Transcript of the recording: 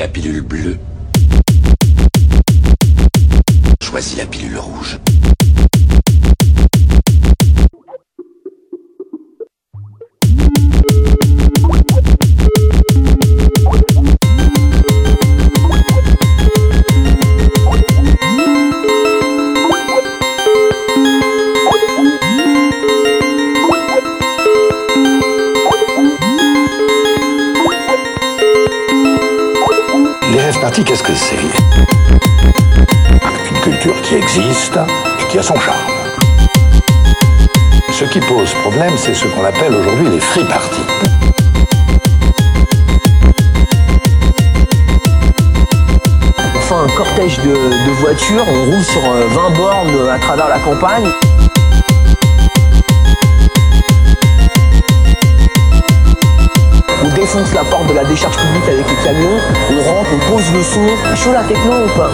la pilule bleue. Choisis la pilule rouge. Qu'est-ce que c'est Une culture qui existe et qui a son charme. Ce qui pose problème, c'est ce qu'on appelle aujourd'hui les free parties. On fait un cortège de, voitures, on roule sur euh, 20 bornes à travers la campagne. Défonce la porte de la décharge publique avec les camions, on rentre, on pose le son. Chaud la techno ou pas?